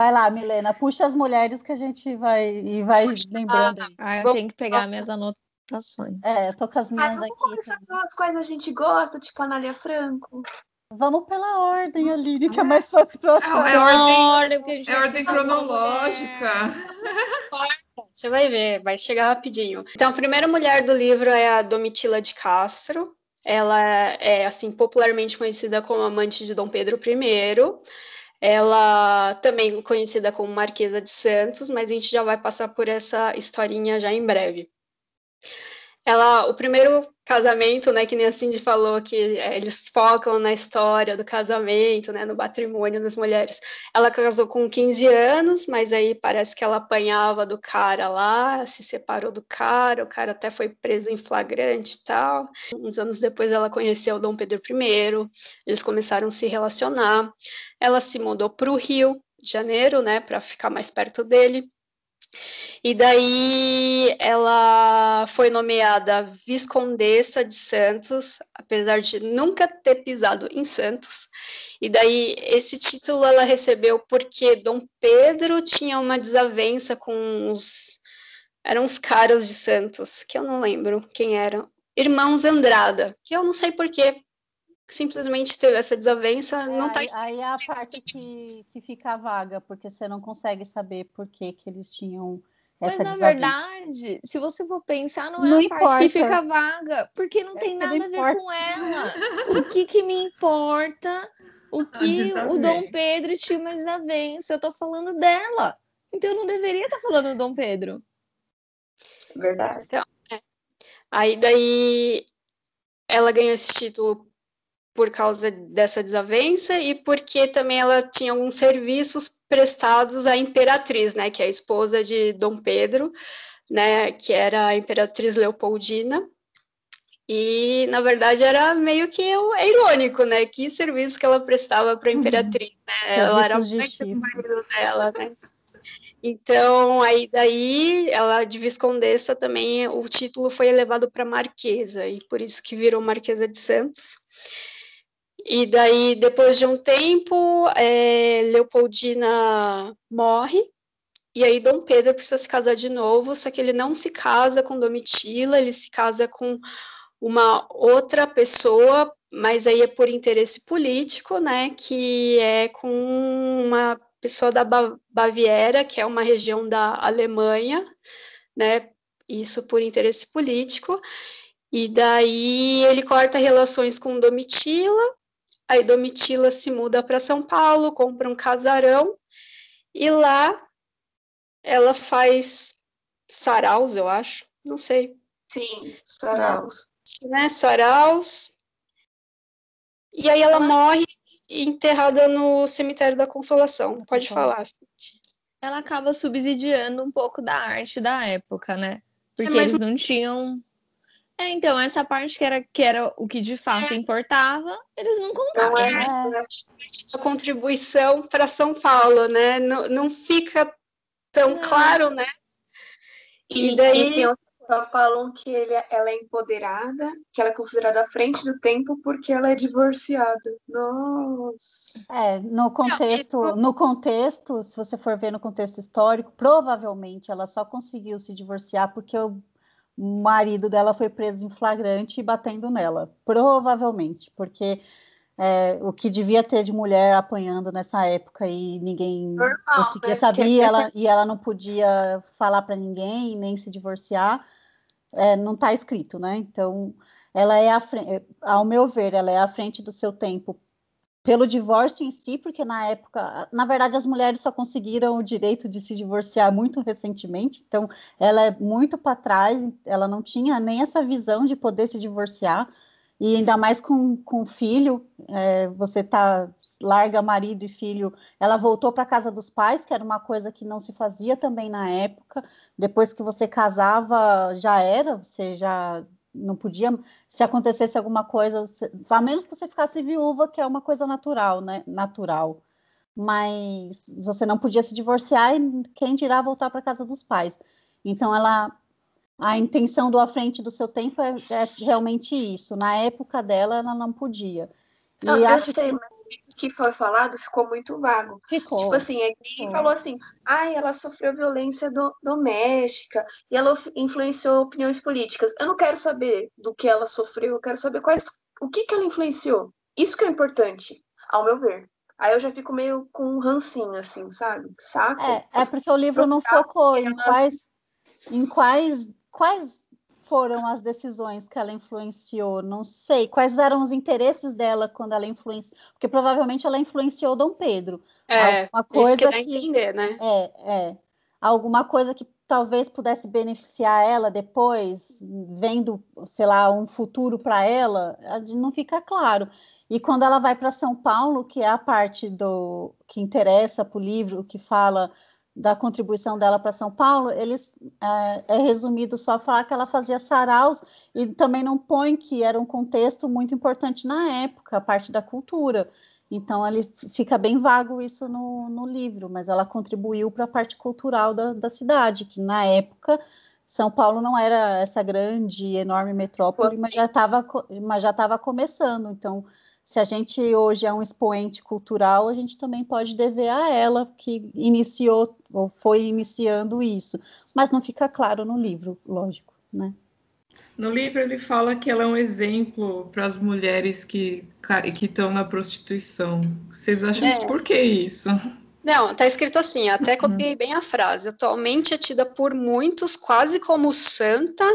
Vai lá, Milena, puxa as mulheres que a gente vai e vai lembrando. Ah, eu tenho que pegar minhas anotações. É, tô com as minhas Ah, vamos aqui. começar pelas quais a gente gosta, tipo Anália Franco. Vamos pela ordem, Aline, que é mais fácil pra É, achar. é ordem, Ordem, gente é ordem cronológica. Você vai ver, vai chegar rapidinho. Então, a primeira mulher do livro é a Domitila de Castro. Ela é, assim, popularmente conhecida como amante de Dom Pedro I. Ela também conhecida como Marquesa de Santos, mas a gente já vai passar por essa historinha já em breve. Ela, o primeiro casamento, né, que nem a Cindy falou, que é, eles focam na história do casamento, né, no patrimônio das mulheres. Ela casou com 15 anos, mas aí parece que ela apanhava do cara lá, se separou do cara, o cara até foi preso em flagrante e tal. Uns anos depois ela conheceu Dom Pedro I, eles começaram a se relacionar. Ela se mudou para o Rio de Janeiro, né, para ficar mais perto dele. E daí ela foi nomeada Viscondessa de Santos, apesar de nunca ter pisado em Santos. E daí esse título ela recebeu porque Dom Pedro tinha uma desavença com os eram os caras de Santos, que eu não lembro quem eram, irmãos Andrada, que eu não sei porquê, simplesmente teve essa desavença, não tá aí, aí é a parte que, que fica vaga, porque você não consegue saber por que, que eles tinham Mas na verdade, se você for pensar, não é Não a parte que importa. fica vaga, porque não tem É, não nada a ver importa. com ela. O que que me importa? O que o Dom. Pedro tinha uma desavença? Eu tô falando dela. Então eu não deveria estar falando do Dom Pedro. Verdade. Aí daí ela ganhou esse título por causa dessa desavença e porque também ela tinha alguns serviços prestados à imperatriz, né, que é a esposa de Dom Pedro, né, que era a imperatriz Leopoldina. E na verdade era meio que o- é irônico, né, que serviço que ela prestava para a imperatriz, né? Ela era muito marido dela, né? Então, aí daí, ela de Viscondessa também, o título foi elevado para Marquesa, e por isso que virou Marquesa de Santos. E daí, depois de um tempo, eh, Leopoldina morre, e aí Dom Pedro precisa se casar de novo, só que ele não se casa com Domitila, ele se casa com uma outra pessoa, mas aí é por interesse político, né, que é com uma pessoa da Ba- Baviera, que é uma região da Alemanha, né, isso por interesse político, e daí ele corta relações com Domitila, aí Domitila se muda para São Paulo, compra um casarão, e lá ela faz saraus, eu acho, não sei, Sim, Saraus. né, saraus, e aí ela morre enterrada no cemitério da Consolação. Pode falar. Ela acaba subsidiando um pouco da arte da época, né? Porque mas eles não tinham. É, então, essa parte que era, que era o que de fato importava, eles não contavam. Não é, né? A contribuição para São Paulo, né? Não, não fica tão Não. claro, né? E, E daí- e só falam que ele, ela é empoderada, que ela é considerada à frente do tempo porque ela é divorciada. Nossa. É, no contexto, no contexto, se você for ver no contexto histórico, provavelmente ela só conseguiu se divorciar porque o marido dela foi preso em flagrante e batendo nela. Provavelmente, porque é, o que devia ter de mulher apanhando nessa época e ninguém Normal, conseguia né? saber e ela, e ela não podia falar para ninguém nem se divorciar, é, não está escrito, né? Então, ela é à frente, ao meu ver, ela é à frente do seu tempo pelo divórcio em si, porque na época, na verdade, as mulheres só conseguiram o direito de se divorciar muito recentemente, então ela é muito para trás, ela não tinha nem essa visão de poder se divorciar, e ainda mais com, com filho, é, você tá larga marido e filho, ela voltou para casa dos pais, que era uma coisa que não se fazia também na época, depois que você casava, já era, você já não podia, se acontecesse alguma coisa, a menos que você ficasse viúva, que é uma coisa natural, né? Natural. Mas você não podia se divorciar e quem dirá voltar para casa dos pais. Então ela a intenção do à frente do seu tempo é, é realmente isso. Na época dela, ela não podia. E Não, eu acho sei, que que foi falado ficou muito vago. Ficou. Tipo assim, é Ficou. falou assim, ai, ela sofreu violência do- doméstica e ela influenciou opiniões políticas. Eu não quero saber do que ela sofreu, eu quero saber quais, o que que ela influenciou. Isso que é importante, ao meu ver. Aí eu já fico meio com um rancinho, assim, sabe? Saco. É, é porque o livro não focou em quais, em quais, quais foram as decisões que ela influenciou. Não sei quais eram os interesses dela quando ela influenciou, porque provavelmente ela influenciou Dom Pedro. É, Alguma isso que coisa dá a que entender, né? é, é alguma coisa que talvez pudesse beneficiar ela depois, vendo, sei lá, um futuro para ela, não fica claro. E quando ela vai para São Paulo, que é a parte do que interessa para o livro, que fala da contribuição dela para São Paulo, eles é, é resumido só falar que ela fazia saraus e também não põe que era um contexto muito importante na época, a parte da cultura. Então, ele fica bem vago isso no, no livro, mas ela contribuiu para a parte cultural da, da cidade, que na época São Paulo não era essa grande, enorme metrópole, mas já estava mas já estava começando. Então, se a gente hoje é um expoente cultural, a gente também pode dever a ela que iniciou ou foi iniciando isso, mas não fica claro no livro, lógico, né? No livro ele fala que ela é um exemplo para as mulheres que que estão na prostituição. Vocês acham É. que por que isso? Não, tá escrito assim, até copiei bem a frase. Atualmente é tida por muitos quase como santa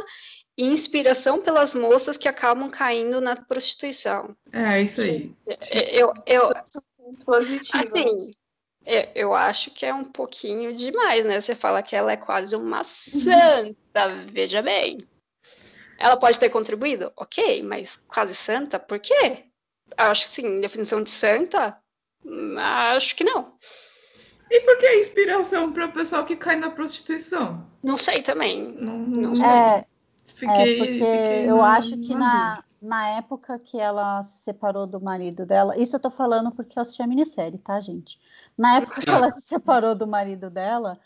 e inspiração pelas moças que acabam caindo na prostituição. É isso aí. Eu, eu, Positivo. assim, eu, eu acho que é um pouquinho demais, né? Você fala que ela é quase uma santa, veja bem. Ela pode ter contribuído? Ok, mas quase santa? Por quê? Acho que sim, definição de santa? Acho que não. E por que a inspiração para o pessoal que cai na prostituição? Não sei também. Não, Não não sei. É, fiquei, é porque fiquei eu na- acho que na na, época que ela se separou do marido dela, isso eu tô falando porque eu assisti a minissérie, tá, gente? Na época que ela se separou do marido dela,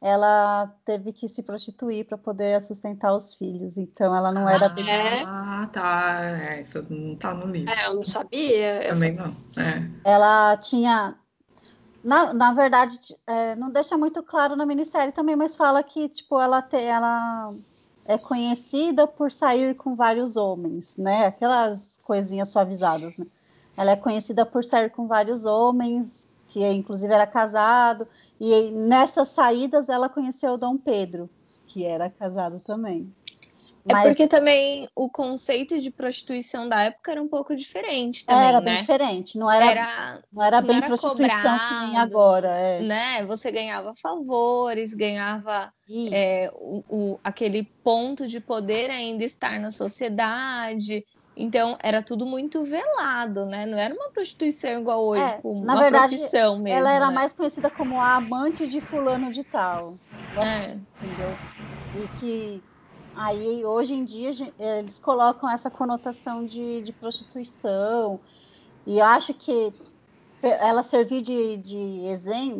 ela teve que se prostituir para poder sustentar os filhos, então ela não era bem. É. Ah, tá. É, isso não tá no livro. É, eu não sabia. Eu- Também não. É. Ela tinha. Na, na verdade, é, não deixa muito claro na minissérie também, mas fala que tipo, ela, te, ela é conhecida por sair com vários homens, né? Aquelas coisinhas suavizadas, né? Ela é conhecida por sair com vários homens, que inclusive era casado, e nessas saídas ela conheceu o Dom Pedro, que era casado também. É Mas porque também o conceito de prostituição da época era um pouco diferente também, era bem né? diferente, não era, Era, não era não bem era prostituição que nem cobrado, agora. É. né? Você ganhava favores, ganhava é, o, o- aquele ponto de poder ainda estar na sociedade. Então, era tudo muito velado, né? Não era uma prostituição igual hoje, É, tipo, na uma verdade, profissão mesmo. Ela era né? mais conhecida como a amante de fulano de tal. É. Entendeu? E que aí hoje em dia gen- eles colocam essa conotação de, de prostituição. E acho que ela servir de, de,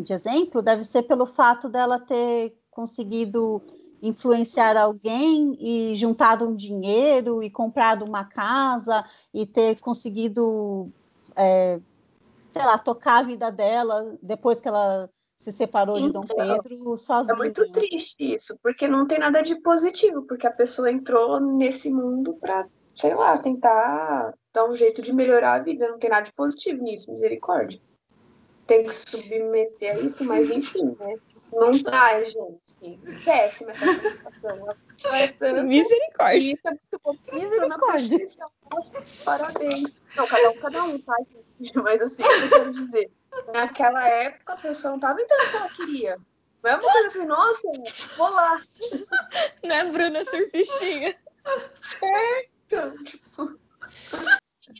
de exemplo deve ser pelo fato dela ter conseguido influenciar alguém e juntado um dinheiro e comprado uma casa e ter conseguido, é, sei lá, tocar a vida dela depois que ela se separou de Dom Então, Pedro sozinha. É muito triste isso, porque não tem nada de positivo, porque a pessoa entrou nesse mundo pra, sei lá, tentar dar um jeito de melhorar a vida. Não tem nada de positivo nisso, misericórdia. Tem que submeter a isso, mas enfim, né? Não dá, gente. Péssima essa situação. A pessoa é santa, Misericórdia. isso é Misericórdia. parabéns. Não, cada um, cada um, tá? Mas assim, eu quero dizer. Naquela época, a pessoa não tava entrando o que ela queria. Não é uma coisa assim, nossa, vou lá. Né, Bruna Surfistinha? Então, tipo,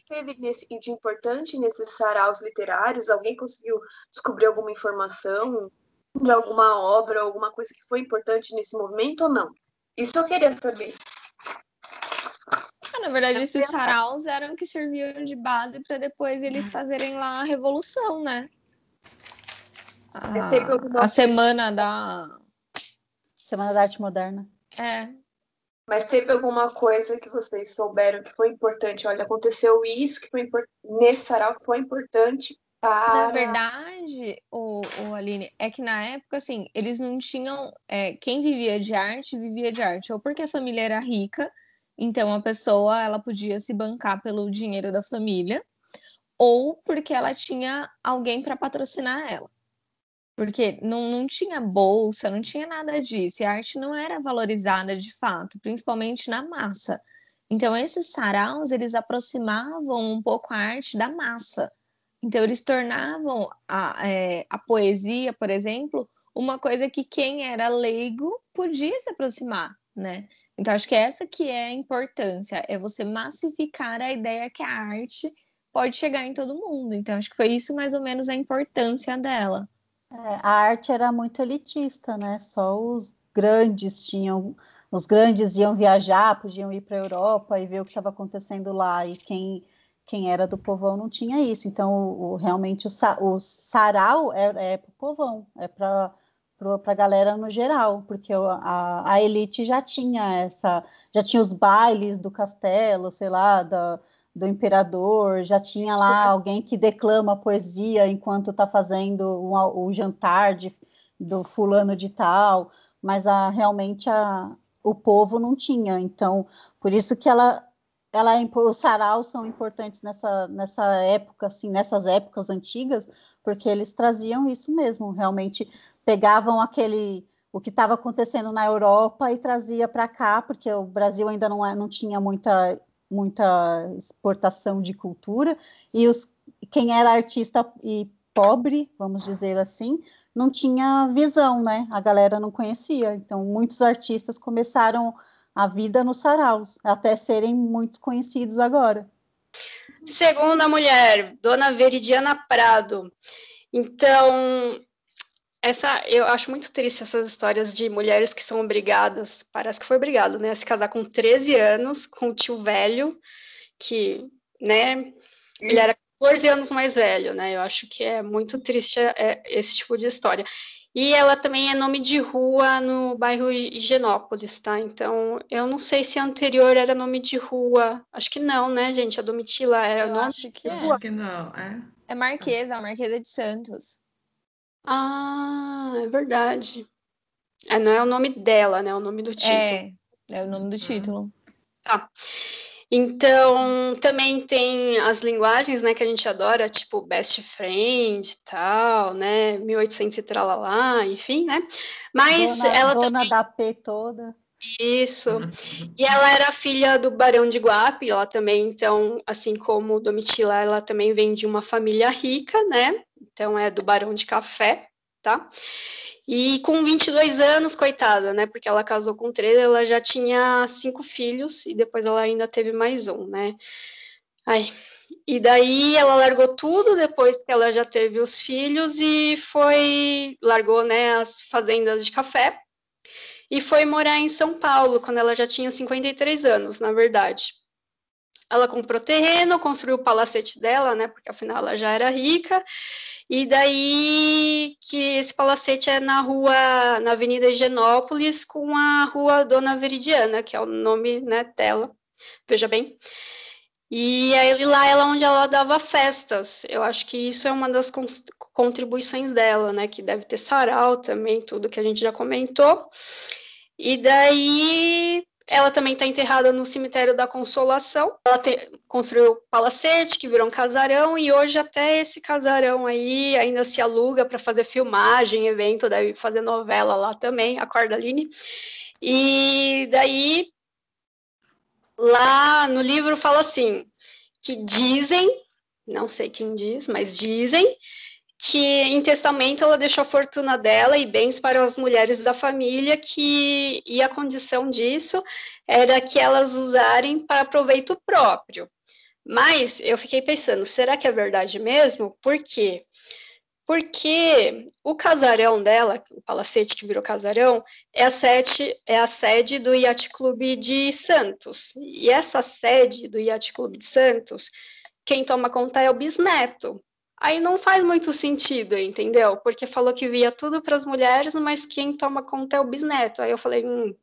teve nesse, de importante nesses saraus literários? Alguém conseguiu descobrir alguma informação de alguma obra, alguma coisa que foi importante nesse movimento ou não? Isso eu queria saber. Ah, na verdade, esses saraus eram que serviam de base para depois eles fazerem lá a revolução, né? A, a semana da. Semana da Arte Moderna. É, Mas teve alguma coisa que vocês souberam que foi importante? Olha, aconteceu isso que foi impor- nesse sarau que foi importante Na verdade, o, o Aline, é que na época, assim, eles não tinham. É, quem vivia de arte, vivia de arte. Ou porque a família era rica, então a pessoa ela podia se bancar pelo dinheiro da família, ou porque ela tinha alguém para patrocinar ela. Porque não, não tinha bolsa, não tinha nada disso. E a arte não era valorizada de fato, principalmente na massa. Então, esses saraus, eles aproximavam um pouco a arte da massa. Então, eles tornavam a, é, a poesia, por exemplo, uma coisa que quem era leigo podia se aproximar, né? Então, acho que essa que é a importância, é você massificar a ideia que a arte pode chegar em todo mundo. Então, acho que foi isso mais ou menos a importância dela. É, a arte era muito elitista, né? Só os grandes tinham, os grandes iam viajar, podiam ir para a Europa e ver o que estava acontecendo lá, e quem quem era do povão não tinha isso. Então, o, o realmente, o, o, sarau é, é para o povão, é para a galera no geral, porque a, a elite já tinha essa, já tinha os bailes do castelo, sei lá, da, do imperador, já tinha lá alguém que declama poesia enquanto está fazendo o, o jantar de, do fulano de tal, mas a, realmente a, o povo não tinha. Então, por isso que ela ela é os saraus são importantes nessa, nessa época, assim, nessas épocas antigas, porque eles traziam isso mesmo, realmente pegavam aquele o que estava acontecendo na Europa e trazia para cá, porque o Brasil ainda não, é, não tinha muita, muita exportação de cultura, e os, quem era artista e pobre, vamos dizer assim, não tinha visão, né? A galera não conhecia. Então, muitos artistas começaram a vida nos saraus, até serem muito conhecidos agora. Segunda mulher, Dona Veridiana Prado. Então, essa eu acho muito triste essas histórias de mulheres que são obrigadas, parece que foi obrigado, né, a se casar com 13 anos com o tio velho, que, né, ele era 14 anos mais velho, né? Eu acho que é muito triste é, esse tipo de história. E ela também é nome de rua no bairro Higienópolis, tá? Então, eu não sei se a anterior era nome de rua. Acho que não, né, gente? A Domitila era eu nome acho que é. Acho que não, é. É Marquesa, a Marquesa de Santos. Ah, é verdade. É, não é o nome dela, né? É o nome do título. É, é o nome do título. Tá. Então, também tem as linguagens, né, que a gente adora, tipo best friend e tal, né, 1800 e tralalá, enfim, né, mas dona, ela dona também... da P toda. Isso, e ela era filha do Barão de Guape, ela também, então, assim como Domitila, ela também vem de uma família rica, né, então é do Barão de Café, tá, e com 22 anos, coitada, né? Porque ela casou com 13, ela já tinha cinco filhos e depois ela ainda teve mais um, né? Ai. E daí ela largou tudo depois que ela já teve os filhos e foi largou, né, as fazendas de café e foi morar em São Paulo quando ela já tinha 53 anos, na verdade. Ela comprou terreno, construiu o palacete dela, né? Porque afinal ela já era rica e daí que esse palacete é na rua, na Avenida Higienópolis, com a rua Dona Veridiana, que é o nome né, dela, veja bem. E aí lá é onde ela dava festas. Eu acho que isso é uma das contribuições dela, né? Que deve ter sarau também, tudo que a gente já comentou. E daí ela também está enterrada no cemitério da Consolação. Ela te, construiu palacete, que virou um casarão, e hoje até esse casarão aí ainda se aluga para fazer filmagem, evento, deve fazer novela lá também, a Cordaline. E daí, lá no livro fala assim, que dizem, não sei quem diz, mas dizem que em testamento ela deixou a fortuna dela e bens para as mulheres da família, que e a condição disso era que elas usarem para proveito próprio. Mas eu fiquei pensando, será que é verdade mesmo? Por quê? Porque o casarão dela, o palacete que virou casarão, é a sede, é a sede do Yacht Clube de Santos. E essa sede do Yacht Clube de Santos, quem toma conta é o bisneto. Aí não faz muito sentido, entendeu? Porque falou que via tudo para as mulheres, mas quem toma conta é o bisneto. Aí eu falei, hum.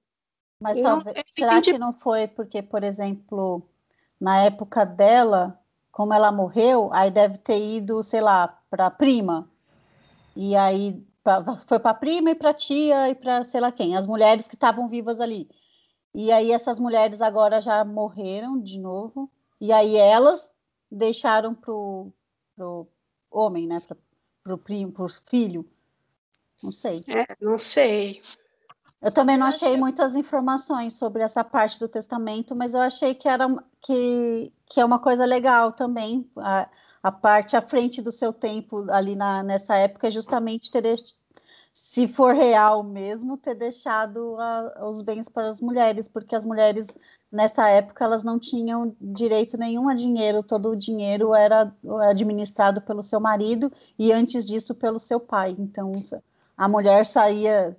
Mas não, talvez, será entendi. que não foi porque, por exemplo, na época dela, como ela morreu, aí deve ter ido, sei lá, para prima. E aí foi para prima e para tia e para sei lá quem, as mulheres que estavam vivas ali. E aí essas mulheres agora já morreram de novo. E aí elas deixaram pro, pro homem, né? Pro, pro primo, pro filho. Não sei. É, não sei. Eu também não achei muitas informações sobre essa parte do testamento, mas eu achei que era que, que é uma coisa legal também. A, a parte à frente do seu tempo ali na, nessa época é justamente ter se for real mesmo, ter deixado a, os bens para as mulheres, porque as mulheres nessa época elas não tinham direito nenhum a dinheiro, todo o dinheiro era administrado pelo seu marido e antes disso pelo seu pai. Então a mulher saía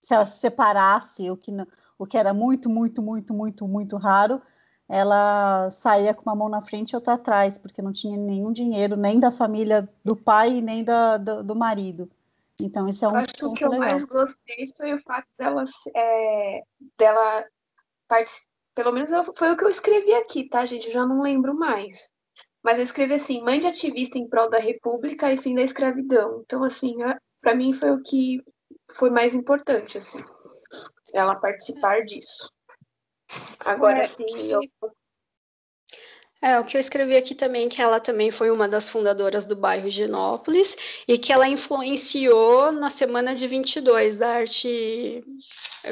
se ela se separasse, o que, o que era muito, muito, muito, muito, muito raro, ela saía com uma mão na frente e outra atrás, porque não tinha nenhum dinheiro, nem da família do pai, nem da, do, do marido. Então, isso é um Acho que o que eu legal. mais gostei foi o fato dela, é, dela pelo menos eu, foi o que eu escrevi aqui, tá, gente? Eu já não lembro mais. Mas eu escrevi assim, mãe de ativista em prol da república e fim da escravidão. Então, assim, para mim foi o que foi mais importante, assim, ela participar disso. Agora, é, sim, eu... É, o que eu escrevi aqui também, que ela também foi uma das fundadoras do bairro Genópolis e que ela influenciou na Semana de 22 da arte,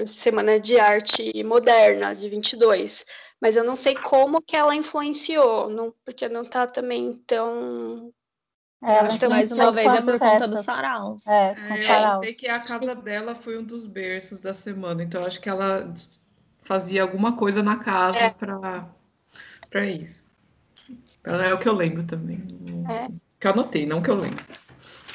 Semana de Arte Moderna de 22. Mas eu não sei como que ela influenciou, não, porque não está também tão é, ela que mais uma vez é por conta dos saraus. É, com é, saraus. que a casa dela foi um dos berços da semana, então acho que ela fazia alguma coisa na casa é. para isso. É o que eu lembro também. É. Que eu anotei, não que eu lembro.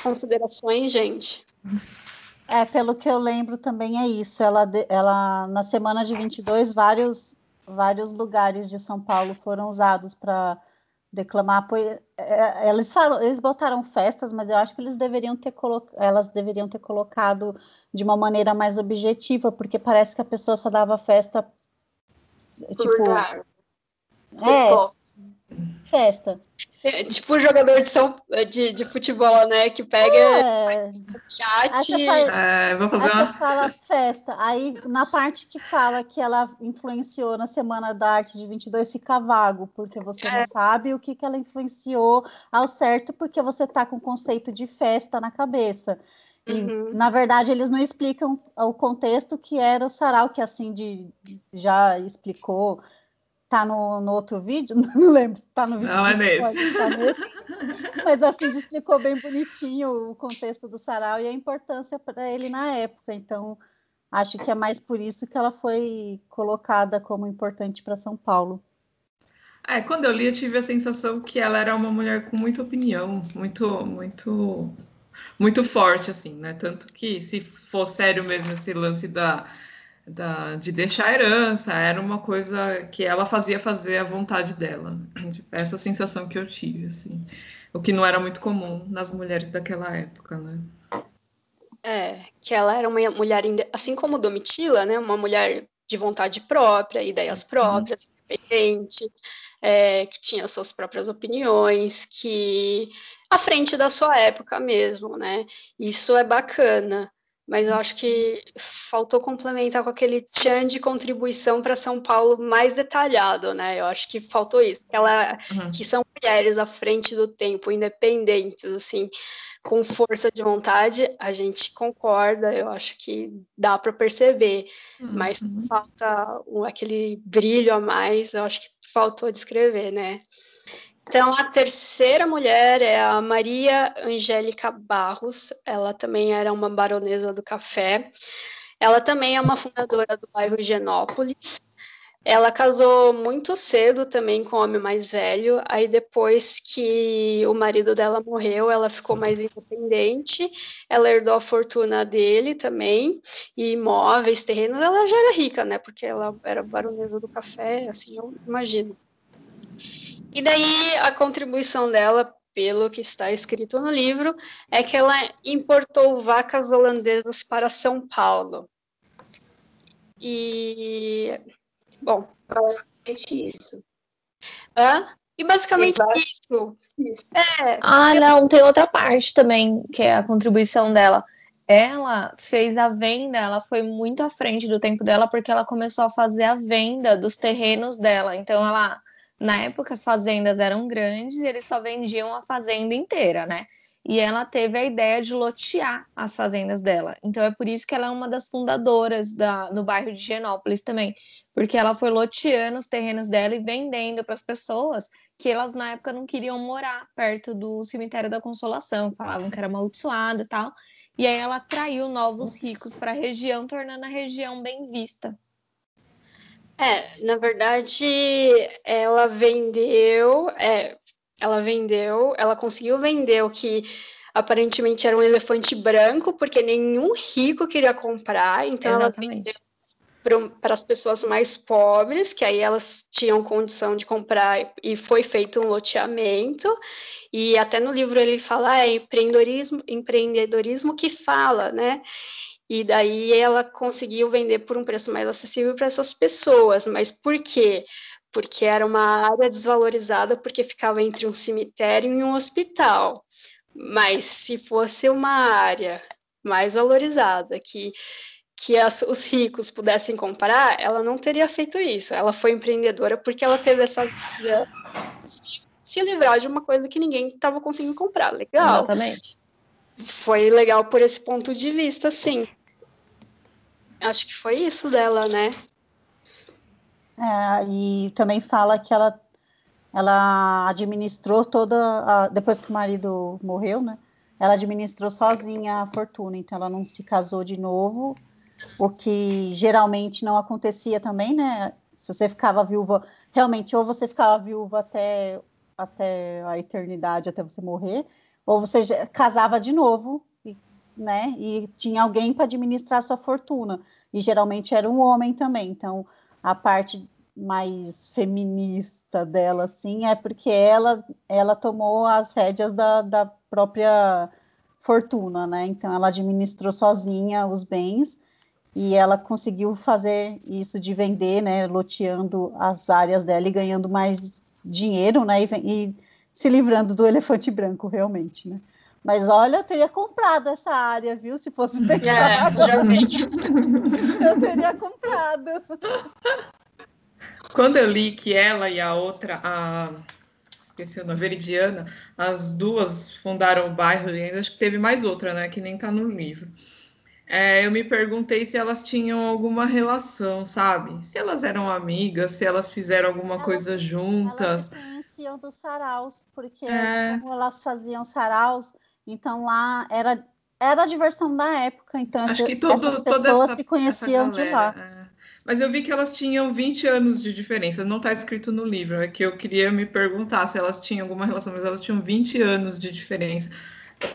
Considerações, gente. É, pelo que eu lembro também é isso. Ela, ela na semana de 22, vários, vários lugares de São Paulo foram usados para declamar poesia. É, eles falam, eles botaram festas, mas eu acho que eles deveriam ter colo... elas deveriam ter colocado de uma maneira mais objetiva, porque parece que a pessoa só dava festa tipo é, festa. É, tipo o jogador de, São, de, de futebol, né? Que pega é. iate. É, vou fazer uma... fala festa. Aí, na parte que fala que ela influenciou na Semana da Arte de 22, fica vago, porque você é. não sabe o que, que ela influenciou ao certo, porque você tá com o conceito de festa na cabeça. E, uhum. na verdade, eles não explicam o contexto que era o sarau, que assim de, já explicou tá no, no outro vídeo, não lembro, tá no vídeo. Não, é nesse. Tá nesse. Mas assim, explicou bem bonitinho o contexto do sarau e a importância para ele na época. Então, acho que é mais por isso que ela foi colocada como importante para São Paulo. É, quando eu li, eu tive a sensação que ela era uma mulher com muita opinião, muito, muito, muito forte, assim, né? Tanto que, se for sério mesmo esse lance da, da, de deixar a herança, era uma coisa que ela fazia fazer à vontade dela. Essa sensação que eu tive, assim. O que não era muito comum nas mulheres daquela época, né? É, que ela era uma mulher, assim como Domitila, né? Uma mulher de vontade própria, ideias uhum. próprias, independente, é, que tinha suas próprias opiniões, que à frente da sua época mesmo, né? Isso é bacana mas eu acho que faltou complementar com aquele tchan de contribuição para São Paulo mais detalhado, né? Eu acho que faltou isso, que, ela, uhum. que são mulheres à frente do tempo, independentes, assim, com força de vontade, a gente concorda, eu acho que dá para perceber, uhum. mas falta um, aquele brilho a mais, eu acho que faltou descrever, né? Então, a terceira mulher é a Maria Angélica Barros. Ela também era uma baronesa do café. Ela também é uma fundadora do bairro Genópolis. Ela casou muito cedo também com um homem mais velho. Aí, depois que o marido dela morreu, ela ficou mais independente. Ela herdou a fortuna dele também, e imóveis, terrenos. Ela já era rica, né? Porque ela era baronesa do café, assim, eu imagino. E daí a contribuição dela, pelo que está escrito no livro, é que ela importou vacas holandesas para São Paulo. E bom, basicamente isso. Hã? E basicamente Exato. isso. Isso. É, Ah, não, tem outra parte também, que é a contribuição dela. Ela fez a venda, ela foi muito à frente do tempo dela, porque ela começou a fazer a venda dos terrenos dela. Então, ela, na época, as fazendas eram grandes e eles só vendiam a fazenda inteira, né? E ela teve a ideia de lotear as fazendas dela. Então, é por isso que ela é uma das fundadoras da, no bairro de Genópolis também. Porque ela foi loteando os terrenos dela e vendendo para as pessoas que elas na época não queriam morar perto do cemitério da Consolação, falavam que era amaldiçoado e tal. E aí ela atraiu novos ricos para a região, tornando a região bem vista. É, na verdade, ela vendeu, é, ela vendeu, ela conseguiu vender o que aparentemente era um elefante branco, porque nenhum rico queria comprar, então ela vendeu Exatamente. para as pessoas mais pobres, que aí elas tinham condição de comprar e foi feito um loteamento. E até no livro ele fala, é empreendedorismo, empreendedorismo que fala, né? E daí ela conseguiu vender por um preço mais acessível para essas pessoas. Mas por quê? Porque era uma área desvalorizada, porque ficava entre um cemitério e um hospital. Mas se fosse uma área mais valorizada, que que as, os ricos pudessem comprar, ela não teria feito isso. Ela foi empreendedora porque ela teve essa visão de se livrar de uma coisa que ninguém estava conseguindo comprar. Legal. Exatamente. Foi legal por esse ponto de vista, sim. Acho que foi isso dela, né? É, e também fala que ela, ela administrou toda. A, depois que o marido morreu, né? Ela administrou sozinha a fortuna, então ela não se casou de novo, o que geralmente não acontecia também, né? Se você ficava viúva, realmente, ou você ficava viúva até, até a eternidade, até você morrer, ou você casava de novo, né? E tinha alguém para administrar sua fortuna. E geralmente era um homem também. Então, a parte mais feminista dela, assim, é porque ela, ela tomou as rédeas da, da própria fortuna, né? Então, ela administrou sozinha os bens e ela conseguiu fazer isso de vender, né? Loteando as áreas dela e ganhando mais dinheiro, né? E, e se livrando do elefante branco, realmente, né? Mas olha, eu teria comprado essa área, viu? Se fosse É, pecado, já vi. eu teria comprado. Quando eu li que ela e a outra, a esqueci o nome, Veridiana, as duas fundaram o bairro e ainda acho que teve mais outra, né? Que nem tá no livro. É, eu me perguntei se elas tinham alguma relação, sabe? Se elas eram amigas, se elas fizeram alguma Elas- coisa Elas juntas. se conheciam dos saraus, porque É. como elas faziam saraus, então lá era, era a diversão da época, então Acho essa- que todo, essas pessoas essa, se conheciam essa de lá. galera, é. Mas eu vi que elas tinham 20 anos de diferença. Não está escrito no livro. É que eu queria me perguntar se elas tinham alguma relação, mas elas tinham 20 anos de diferença.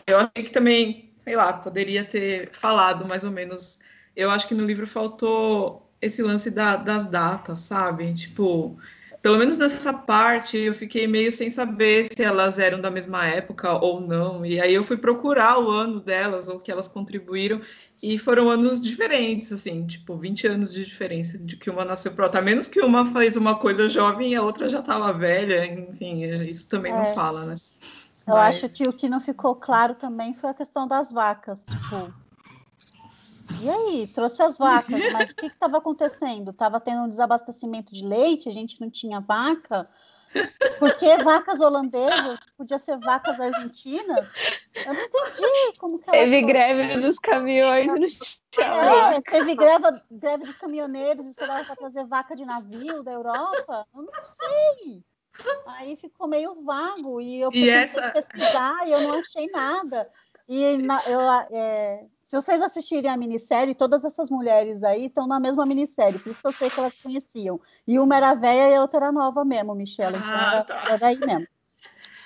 Eu achei que também, sei lá, poderia ter falado mais ou menos. Eu acho que no livro faltou esse lance da- das datas, sabe? Tipo, pelo menos nessa parte eu fiquei meio sem saber se elas eram da mesma época ou não. E aí eu fui procurar o ano delas, ou que elas contribuíram. E foram anos diferentes, assim, tipo, 20 anos de diferença de que uma nasceu pronta. A menos que uma fez uma coisa jovem e a outra já estava velha, enfim, isso também não É. fala, né? Eu Mas- acho que o que não ficou claro também foi a questão das vacas, tipo. E aí, trouxe as vacas, mas o que estava acontecendo? Estava tendo um desabastecimento de leite, a gente não tinha vaca. Por que vacas holandesas? Podia ser vacas argentinas? Eu não entendi como que Teve foi. greve dos caminhões no chão. É, teve greve, greve dos caminhoneiros, isso dava para trazer vaca de navio da Europa? Eu não sei. Aí ficou meio vago e eu tentei essa- pesquisar e eu não achei nada. E na- eu, é, se vocês assistirem a minissérie, todas essas mulheres aí estão na mesma minissérie, por isso que eu sei que elas se conheciam. E uma era velha e a outra era nova mesmo, Michelle. Então Ah, era, tá. era daí mesmo.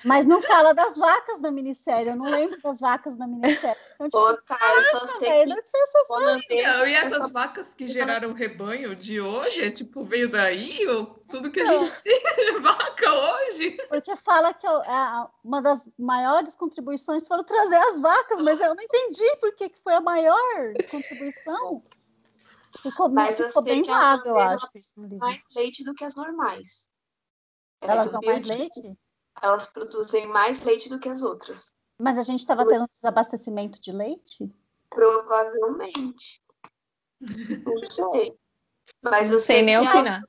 Mas não fala das vacas na minissérie, eu não lembro das vacas na minissérie. Então, tipo, Ô, tá, eu só sei velho, que não sei essas Não, e é essas vacas que geraram o rebanho de hoje, é tipo, veio daí? Ou tudo que a Não. gente tem de vaca hoje? Porque fala que eu- a- uma das maiores contribuições foram trazer as vacas, mas eu não entendi por que, foi a maior contribuição. Ficou, Mas eu ficou sei bem vago, eu acho. Mais leite do que as normais. Elas dão mais leite? Elas produzem mais leite do que as outras. Mas a gente estava tendo desabastecimento de leite? Provavelmente. Não sei. Mas eu Não sei nem que opinar.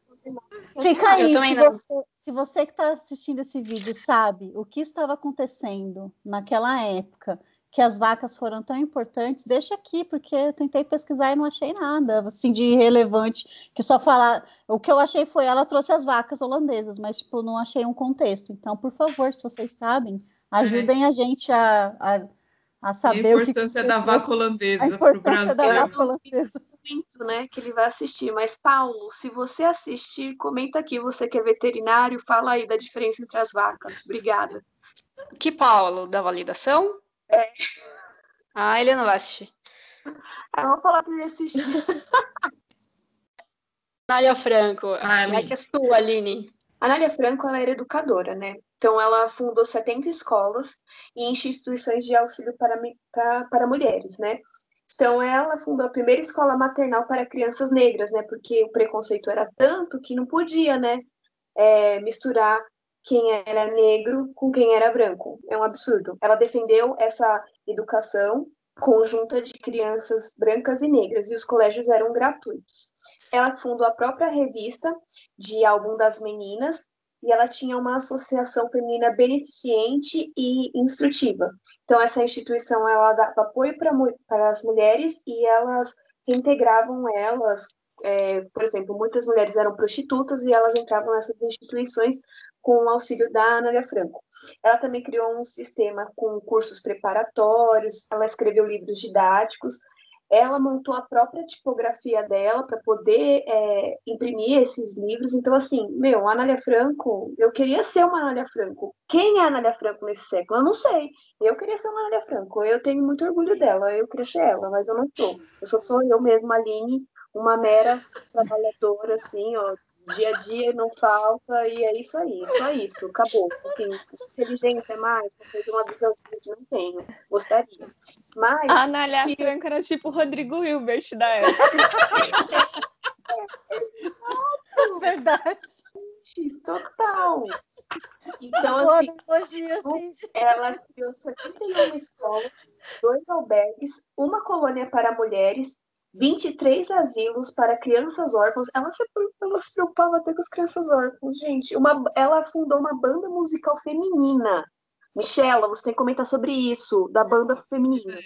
Fica aí, se você, se você que está assistindo esse vídeo sabe o que estava acontecendo naquela época, que as vacas foram tão importantes, deixa aqui, porque eu tentei pesquisar e não achei nada assim de relevante, que só falar. O que eu achei foi ela trouxe as vacas holandesas, mas tipo, não achei um contexto. Então, por favor, se vocês sabem, ajudem a gente a, a, a E a saber o que importância da aconteceu. vaca holandesa para o importância da Brasil. vaca holandesa. muito, né, que ele vai assistir. Mas, Paulo, se você assistir, comenta aqui, você que é veterinário, fala aí da diferença entre as vacas. Obrigada. Que Paulo, da validação? É. Ah, ele não vai assistir. Ah, vamos falar para ele assistir. Nália Franco, Ah, como é que é sua, Aline? A Nália Franco, ela era educadora, né? Então, ela fundou 70 escolas e instituições de auxílio para, para, para mulheres, né? Então, ela fundou a primeira escola maternal para crianças negras, né? Porque o preconceito era tanto que não podia, né? é, misturar quem era negro com quem era branco. É um absurdo. Ela defendeu essa educação conjunta de crianças brancas e negras e os colégios eram gratuitos. Ela fundou a própria revista de álbum das meninas e ela tinha uma associação feminina beneficente e instrutiva. Então essa instituição ela dava apoio para para as mulheres e elas integravam elas, é, por exemplo, muitas mulheres eram prostitutas e elas entravam nessas instituições com o auxílio da Anália Franco. Ela também criou um sistema com cursos preparatórios, ela escreveu livros didáticos, ela montou a própria tipografia dela para poder é, imprimir esses livros. Então, assim, meu, a Anália Franco, eu queria ser uma Anália Franco. Quem é a Anália Franco nesse século? Eu não sei. Eu queria ser uma Anália Franco. Eu tenho muito orgulho dela. Eu queria ser ela, mas eu não sou. Eu só sou eu mesma, Aline, uma mera trabalhadora, assim, ó. Dia a dia não falta, e é isso aí, só isso, acabou. Assim, inteligente é mais, porque uma visão que eu não tenho, gostaria. Mas A Anália que- Franco era tipo o Rodrigo Hilbert da época. Verdade. Total. Então, Boa assim, ela criou 71 escolas, dois albergues, uma colônia para mulheres, 23 asilos para crianças órfãs. Ela se, ela se preocupava até com as crianças órfãs, gente. Uma, ela fundou uma banda musical feminina. Michela, você tem que comentar sobre isso, da banda feminina.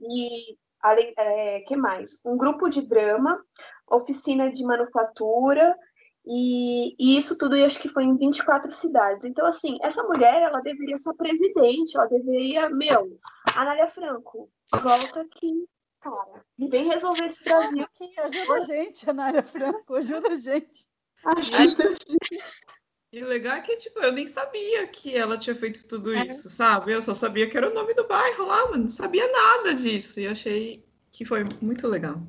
E, além, é, que mais? Um grupo de drama, oficina de manufatura, e, e isso tudo eu acho que foi em 24 cidades. Então, assim, essa mulher, ela deveria ser presidente, ela deveria, meu, Anália Franco, volta aqui, cara. Vem resolver esse Brasil. Aqui, ajuda a gente, Anália Franco, ajuda a gente. Ajuda. E o legal é que, tipo, eu nem sabia que ela tinha feito tudo É. isso, sabe? Eu só sabia que era o nome do bairro lá, mas não sabia nada disso. E achei que foi muito legal.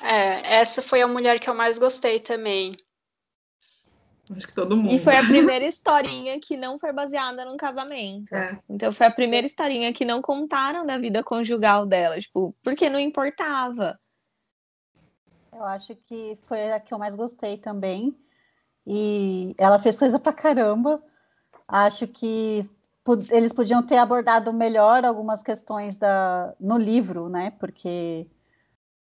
É, essa foi a mulher que eu mais gostei também. Acho que todo mundo. E foi a primeira historinha que não foi baseada num casamento. É. Então foi a primeira historinha que não contaram da vida conjugal dela, tipo, porque não importava. Eu acho que foi a que eu mais gostei também. E ela fez coisa pra caramba. Acho que eles podiam ter abordado melhor algumas questões da, no livro, né? Porque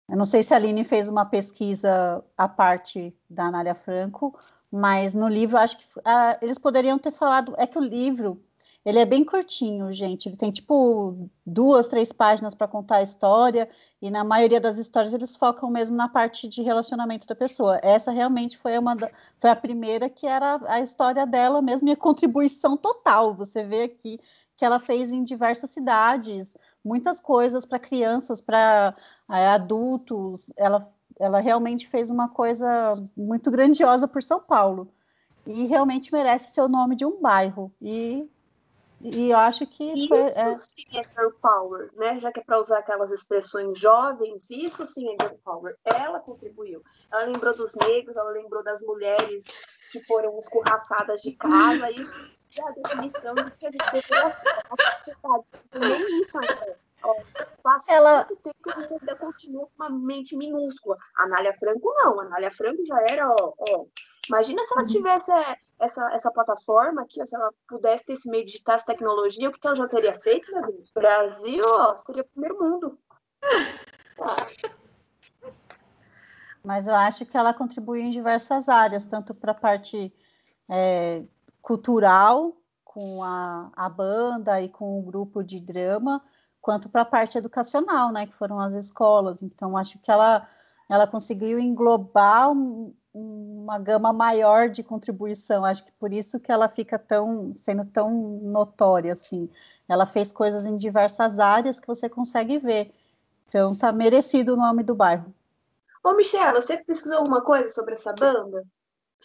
eu não sei se a Aline fez uma pesquisa à parte da Anália Franco, mas no livro acho que ah, eles poderiam ter falado. É que o livro ele é bem curtinho, gente. Ele tem tipo duas, três páginas para contar a história. E na maioria das histórias eles focam mesmo na parte de relacionamento da pessoa. Essa realmente foi uma da- foi a primeira que era a história dela mesmo e a contribuição total. Você vê aqui que ela fez em diversas cidades, muitas coisas para crianças, para adultos. Ela, ela realmente fez uma coisa muito grandiosa por São Paulo. E realmente merece ser o nome de um bairro. E, e eu acho que Isso foi, é, sim é girl power, né? Já que é para usar aquelas expressões jovens, isso sim é girl power. Ela contribuiu. Ela lembrou dos negros, ela lembrou das mulheres que foram escorraçadas de casa. Isso é a definição de que a gente deveria ser. Nem isso ainda. Ela- tempo você ainda continua com uma mente minúscula. A Anália Franco não. A Anália Franco já era, ó, ó. Imagina se ela tivesse é, essa, essa plataforma aqui, ó, se ela pudesse ter esse meio digital, essa tecnologia, o que, que ela já teria feito? Brasil, ó, seria o primeiro mundo. Mas eu acho que ela contribui em diversas áreas, tanto para a parte é, cultural, com a, a banda e com o grupo de drama, quanto para a parte educacional, né, que foram as escolas. Então, acho que ela, ela conseguiu englobar um, uma gama maior de contribuição. Acho que por isso que ela fica tão sendo tão notória assim. Ela fez coisas em diversas áreas que você consegue ver. Então, tá merecido o nome do bairro. Ô, Michelle, você pesquisou alguma coisa sobre essa banda?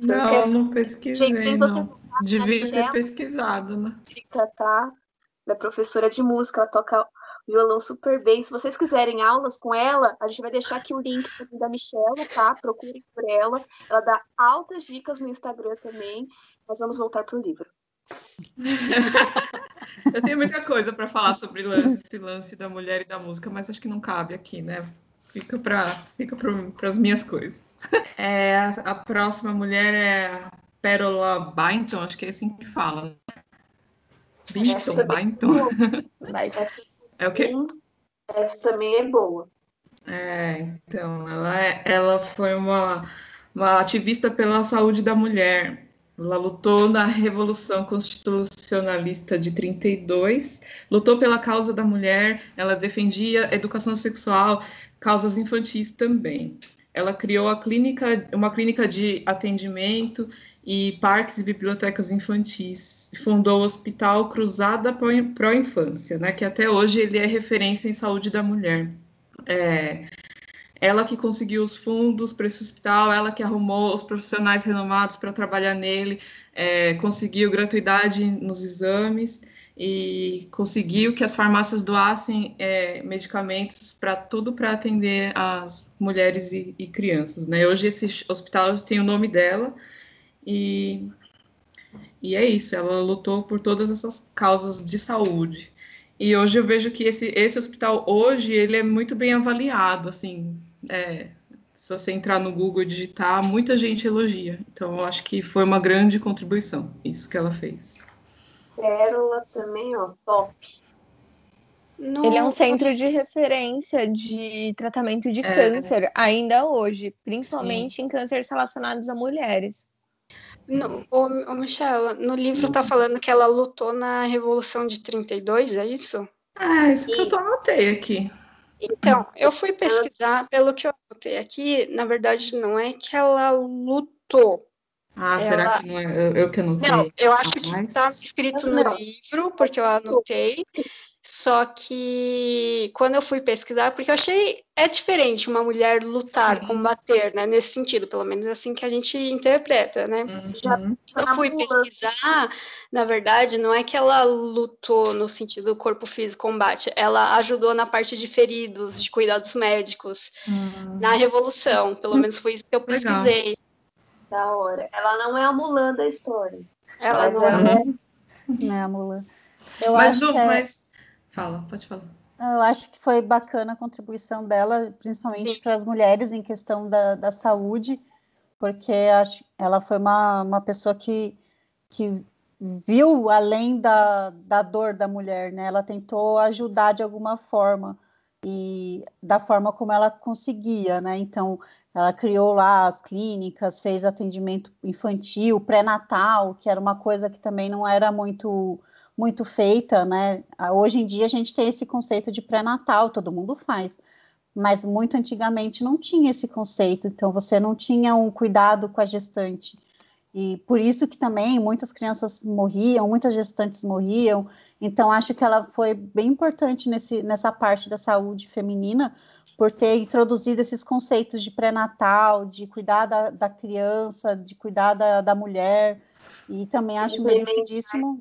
Não, não pesquisei, Gente, não. Devia ter pesquisado, né? Tá? Ela é professora de música, ela toca violão super bem. Se vocês quiserem aulas com ela, a gente vai deixar aqui o link da Michelle, tá? Procurem por ela. Ela dá altas dicas no Instagram também. Nós vamos voltar pro livro. Eu tenho muita coisa para falar sobre lance, esse lance da mulher e da música, mas acho que não cabe aqui, né? Fica para fica para as minhas coisas. É, a, próxima mulher é Pérola Bainton, acho que é assim que fala. Né? Binton, Bainton. É o quê? Essa também é boa. É, então, ela, é, ela foi uma, uma ativista pela saúde da mulher. Ela lutou na Revolução Constitucionalista de 32, lutou pela causa da mulher, ela defendia educação sexual, causas infantis também. Ela criou a clínica, uma clínica de atendimento e parques e bibliotecas infantis. Fundou o Hospital Cruzada Pro Infância, né, que até hoje ele é referência em saúde da mulher. É, ela que conseguiu os fundos para esse hospital, ela que arrumou os profissionais renomados para trabalhar nele, é, conseguiu gratuidade nos exames e conseguiu que as farmácias doassem é, medicamentos para tudo para atender as mulheres e, e crianças. Né? Hoje esse hospital tem o nome dela, e, e é isso, ela lutou por todas essas causas de saúde. E hoje eu vejo que esse, esse hospital, hoje, ele é muito bem avaliado, assim, é, se você entrar no Google e digitar, muita gente elogia. Então, eu acho que foi uma grande contribuição, isso que ela fez. Pérola também, ó, top. No... Ele é um centro de referência de tratamento de é. câncer ainda hoje, principalmente Sim. em cânceres relacionados a mulheres. No, o, o Michelle, no livro tá falando que ela lutou na Revolução de 32, é isso? Ah, isso que eu tô anotei aqui. Então, eu fui pesquisar, pelo que eu anotei aqui, na verdade não é que ela lutou. Ah, ela... será que não é eu, eu que anotei? Não, eu acho que está escrito no livro, porque eu anotei, só que quando eu fui pesquisar, porque eu achei é diferente uma mulher lutar, Sim. combater, né? Nesse sentido, pelo menos assim que a gente interpreta, né? Uhum. Já, quando eu fui pesquisar, na verdade, não é que ela lutou no sentido do corpo físico combate, ela ajudou na parte de feridos, de cuidados médicos, uhum. na revolução. Pelo menos foi isso que eu pesquisei. Legal. Da hora. Ela não é a Mulan da história. Ela não é. Não é a Mulan. Eu mas, acho é... mas Fala, pode falar. Eu acho que foi bacana a contribuição dela, principalmente para as mulheres em questão da, da saúde, porque acho, ela foi uma, uma pessoa que, que viu além da, da dor da mulher, né? Ela tentou ajudar de alguma forma e da forma como ela conseguia, né? Então, ela criou lá as clínicas, fez atendimento infantil, pré-natal, que era uma coisa que também não era muito muito feita, né? Ah, hoje em dia a gente tem esse conceito de pré-natal, todo mundo faz, mas muito antigamente não tinha esse conceito, então você não tinha um cuidado com a gestante. E por isso que também muitas crianças morriam, muitas gestantes morriam. Então acho que ela foi bem importante nesse, nessa parte da saúde feminina, por ter introduzido esses conceitos de pré-natal, de cuidar da, da, criança, de cuidar da, da mulher, e também acho merecidíssimo.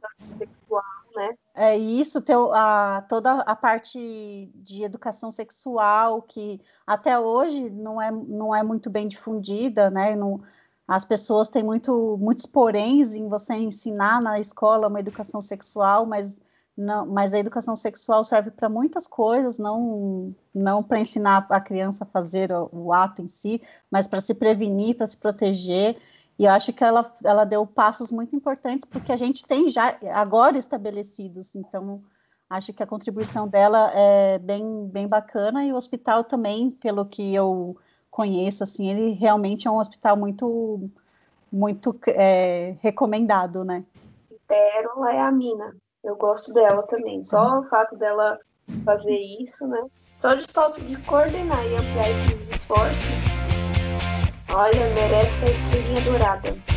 Né? É isso, ter a, toda a parte de educação sexual, que até hoje não é, não é muito bem difundida, né? Não, as pessoas têm muito, muitos poréns em você ensinar na escola uma educação sexual, mas não, mas a educação sexual serve para muitas coisas, não, não para ensinar a criança a fazer o, o ato em si, mas para se prevenir, para se proteger. E eu acho que ela, ela deu passos muito importantes, porque a gente tem já agora estabelecidos, então acho que a contribuição dela é bem, bem bacana, e o hospital também, pelo que eu conheço, assim, ele realmente é um hospital muito, muito é, recomendado, né? Pérola é a mina. Eu gosto dela também. Só o fato dela fazer isso, né? Só de falta de coordenar e ampliar esses esforços, olha, merece a estrelinha dourada.